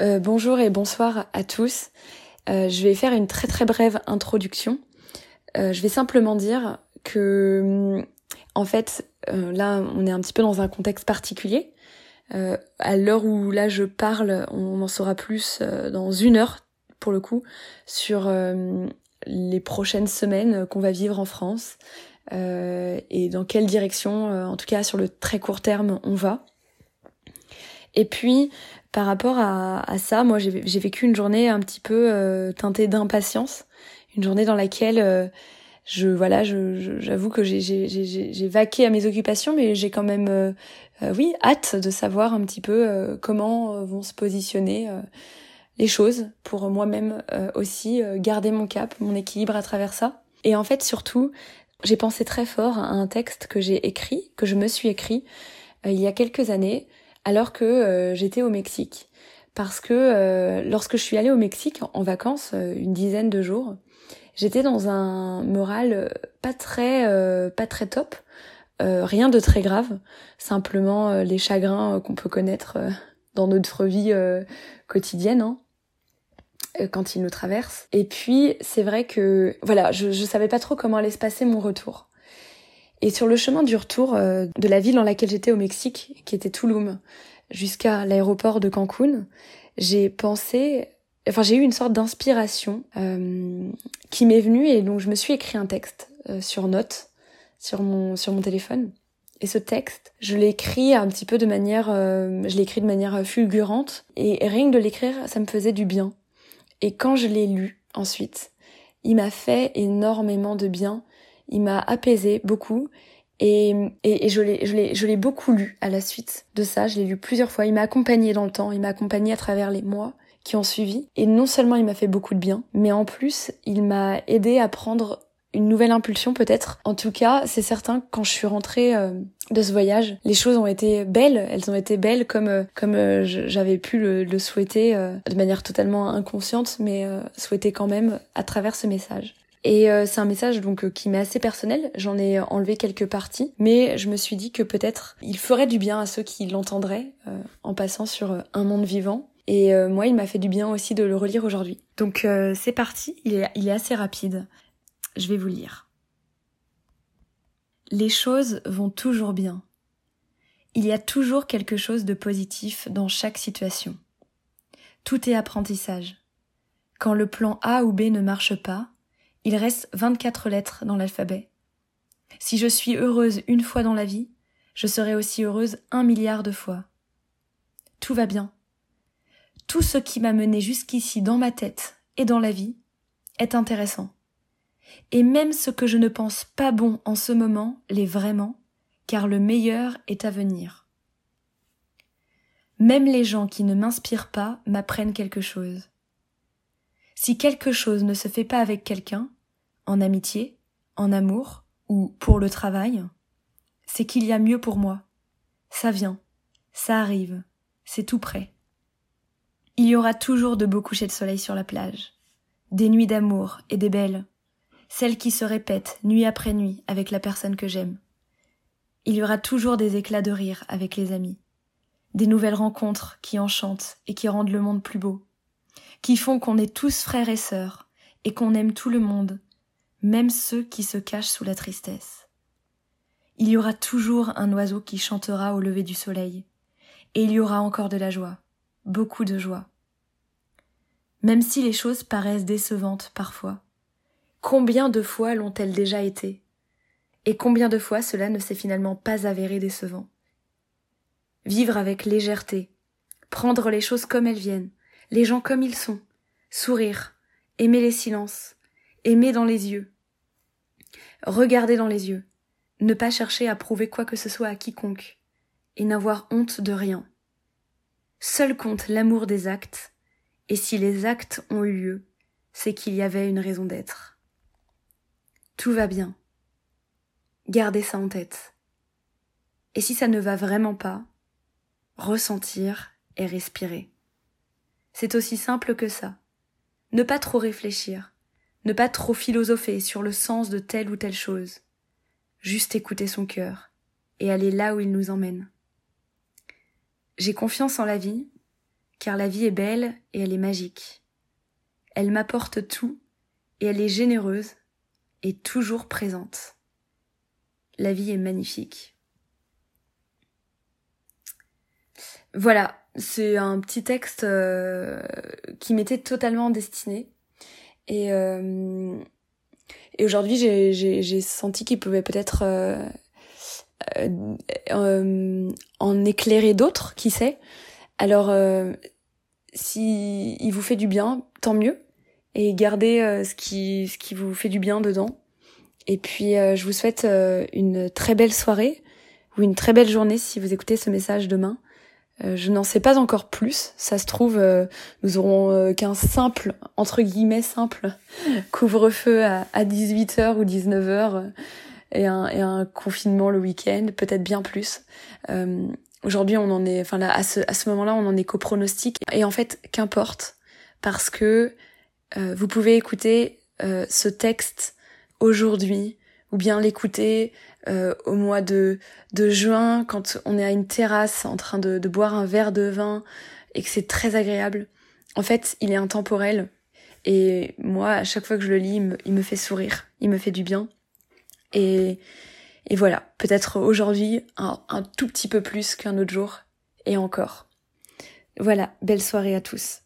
Euh, bonjour et bonsoir à tous. Euh, je vais faire une très très brève introduction. Euh, je vais simplement dire que, en fait, là, on est un petit peu dans un contexte particulier. à l'heure où là je parle, on en saura plus dans une heure pour le coup sur les prochaines semaines qu'on va vivre en France et dans quelle direction, en tout cas sur le très court terme, on va. Et puis, par rapport à, ça, moi, j'ai vécu une journée un petit peu euh, teintée d'impatience, une journée dans laquelle euh, je, voilà, j'avoue que j'ai vaqué à mes occupations, mais j'ai quand même, euh, oui, hâte de savoir un petit peu comment vont se positionner les choses pour moi-même aussi garder mon cap, mon équilibre à travers ça. Et en fait, surtout, j'ai pensé très fort à un texte que j'ai écrit, que je me suis écrit il y a quelques années alors que euh, j'étais au Mexique. Parce que euh, lorsque je suis allée au Mexique en, vacances, euh, une dizaine de jours, j'étais dans un moral pas très pas très top, rien de très grave, simplement les chagrins qu'on peut connaître dans notre vie quotidienne. Hein quand ils nous traversent. Et puis, c'est vrai que, voilà, je, je savais pas trop comment allait se passer mon retour. Et sur le chemin du retour euh, de la ville dans laquelle j'étais au Mexique, qui était Tulum, jusqu'à l'aéroport de Cancun, j'ai pensé, enfin j'ai eu une sorte d'inspiration euh, qui m'est venue et donc je me suis écrit un texte euh, sur note sur mon sur mon téléphone. Et ce texte, je l'ai écrit un petit peu de manière, je l'ai écrit de manière fulgurante et rien que de l'écrire, ça me faisait du bien. Et quand je l'ai lu ensuite, il m'a fait énormément de bien il m'a apaisé beaucoup et, et, je l'ai beaucoup lu à la suite de ça. Je l'ai lu plusieurs fois. Il m'a accompagné dans le temps. Il m'a accompagné à travers les mois qui ont suivi. Et non seulement il m'a fait beaucoup de bien, mais en plus il m'a aidé à prendre une nouvelle impulsion peut-être. En tout cas, c'est certain quand je suis rentrée euh, de ce voyage, les choses ont été belles. Elles ont été belles comme euh, comme euh, j'avais pu le, le souhaiter de manière totalement inconsciente, mais souhaiter quand même à travers ce message. Et euh, c'est un message donc euh, qui m'est assez personnel. J'en ai enlevé quelques parties, mais je me suis dit que peut-être il ferait du bien à ceux qui l'entendraient euh, en passant sur un monde vivant. Et moi, il m'a fait du bien aussi de le relire aujourd'hui. Donc c'est parti. Il est, il est assez rapide. Je vais vous lire. Les choses vont toujours bien. Il y a toujours quelque chose de positif dans chaque situation. Tout est apprentissage. Quand le plan A ou B ne marche pas, il reste 24 lettres dans l'alphabet. Si je suis heureuse une fois dans la vie, je serai aussi heureuse un milliard de fois. Tout va bien. Tout ce qui m'a mené jusqu'ici dans ma tête et dans la vie est intéressant. Et même ce que je ne pense pas bon en ce moment l'est vraiment, car le meilleur est à venir. Même les gens qui ne m'inspirent pas m'apprennent quelque chose. Si quelque chose ne se fait pas avec quelqu'un, en amitié, en amour ou pour le travail, c'est qu'il y a mieux pour moi. Ça vient, ça arrive, c'est tout près. Il y aura toujours de beaux couchers de soleil sur la plage, des nuits d'amour et des belles, celles qui se répètent nuit après nuit avec la personne que j'aime. Il y aura toujours des éclats de rire avec les amis, des nouvelles rencontres qui enchantent et qui rendent le monde plus beau qui font qu'on est tous frères et sœurs, et qu'on aime tout le monde, même ceux qui se cachent sous la tristesse. Il y aura toujours un oiseau qui chantera au lever du soleil, et il y aura encore de la joie, beaucoup de joie. Même si les choses paraissent décevantes parfois, combien de fois l'ont-elles déjà été Et combien de fois cela ne s'est finalement pas avéré décevant? Vivre avec légèreté, prendre les choses comme elles viennent, les gens comme ils sont, sourire, aimer les silences, aimer dans les yeux, regarder dans les yeux, ne pas chercher à prouver quoi que ce soit à quiconque, et n'avoir honte de rien. Seul compte l'amour des actes, et si les actes ont eu lieu, c'est qu'il y avait une raison d'être. Tout va bien. Gardez ça en tête. Et si ça ne va vraiment pas, ressentir et respirer. C'est aussi simple que ça. Ne pas trop réfléchir, ne pas trop philosopher sur le sens de telle ou telle chose. Juste écouter son cœur et aller là où il nous emmène. J'ai confiance en la vie, car la vie est belle et elle est magique. Elle m'apporte tout et elle est généreuse et toujours présente. La vie est magnifique. Voilà, c'est un petit texte euh, qui m'était totalement destiné. Et, euh, et aujourd'hui, j'ai senti qu'il pouvait peut-être euh, en éclairer d'autres, qui sait. Alors, si il vous fait du bien, tant mieux. Et gardez ce, qui, ce qui vous fait du bien dedans. Et puis, je vous souhaite une très belle soirée ou une très belle journée si vous écoutez ce message demain. Euh, je n'en sais pas encore plus. Ça se trouve, euh, nous aurons euh, qu'un simple, entre guillemets simple, couvre-feu à, 18h ou 19h et un, et un confinement le week-end, peut-être bien plus. Aujourd'hui, on en est, enfin là, à ce, à ce moment-là, on en est qu'au pronostic. Et en fait, qu'importe, parce que vous pouvez écouter ce texte aujourd'hui, ou bien l'écouter euh, au mois de, de juin quand on est à une terrasse en train de, boire un verre de vin et que c'est très agréable. En fait, il est intemporel et moi, à chaque fois que je le lis, il me, fait sourire, il me fait du bien. Et, et voilà, peut-être aujourd'hui un, un tout petit peu plus qu'un autre jour et encore. Voilà, belle soirée à tous.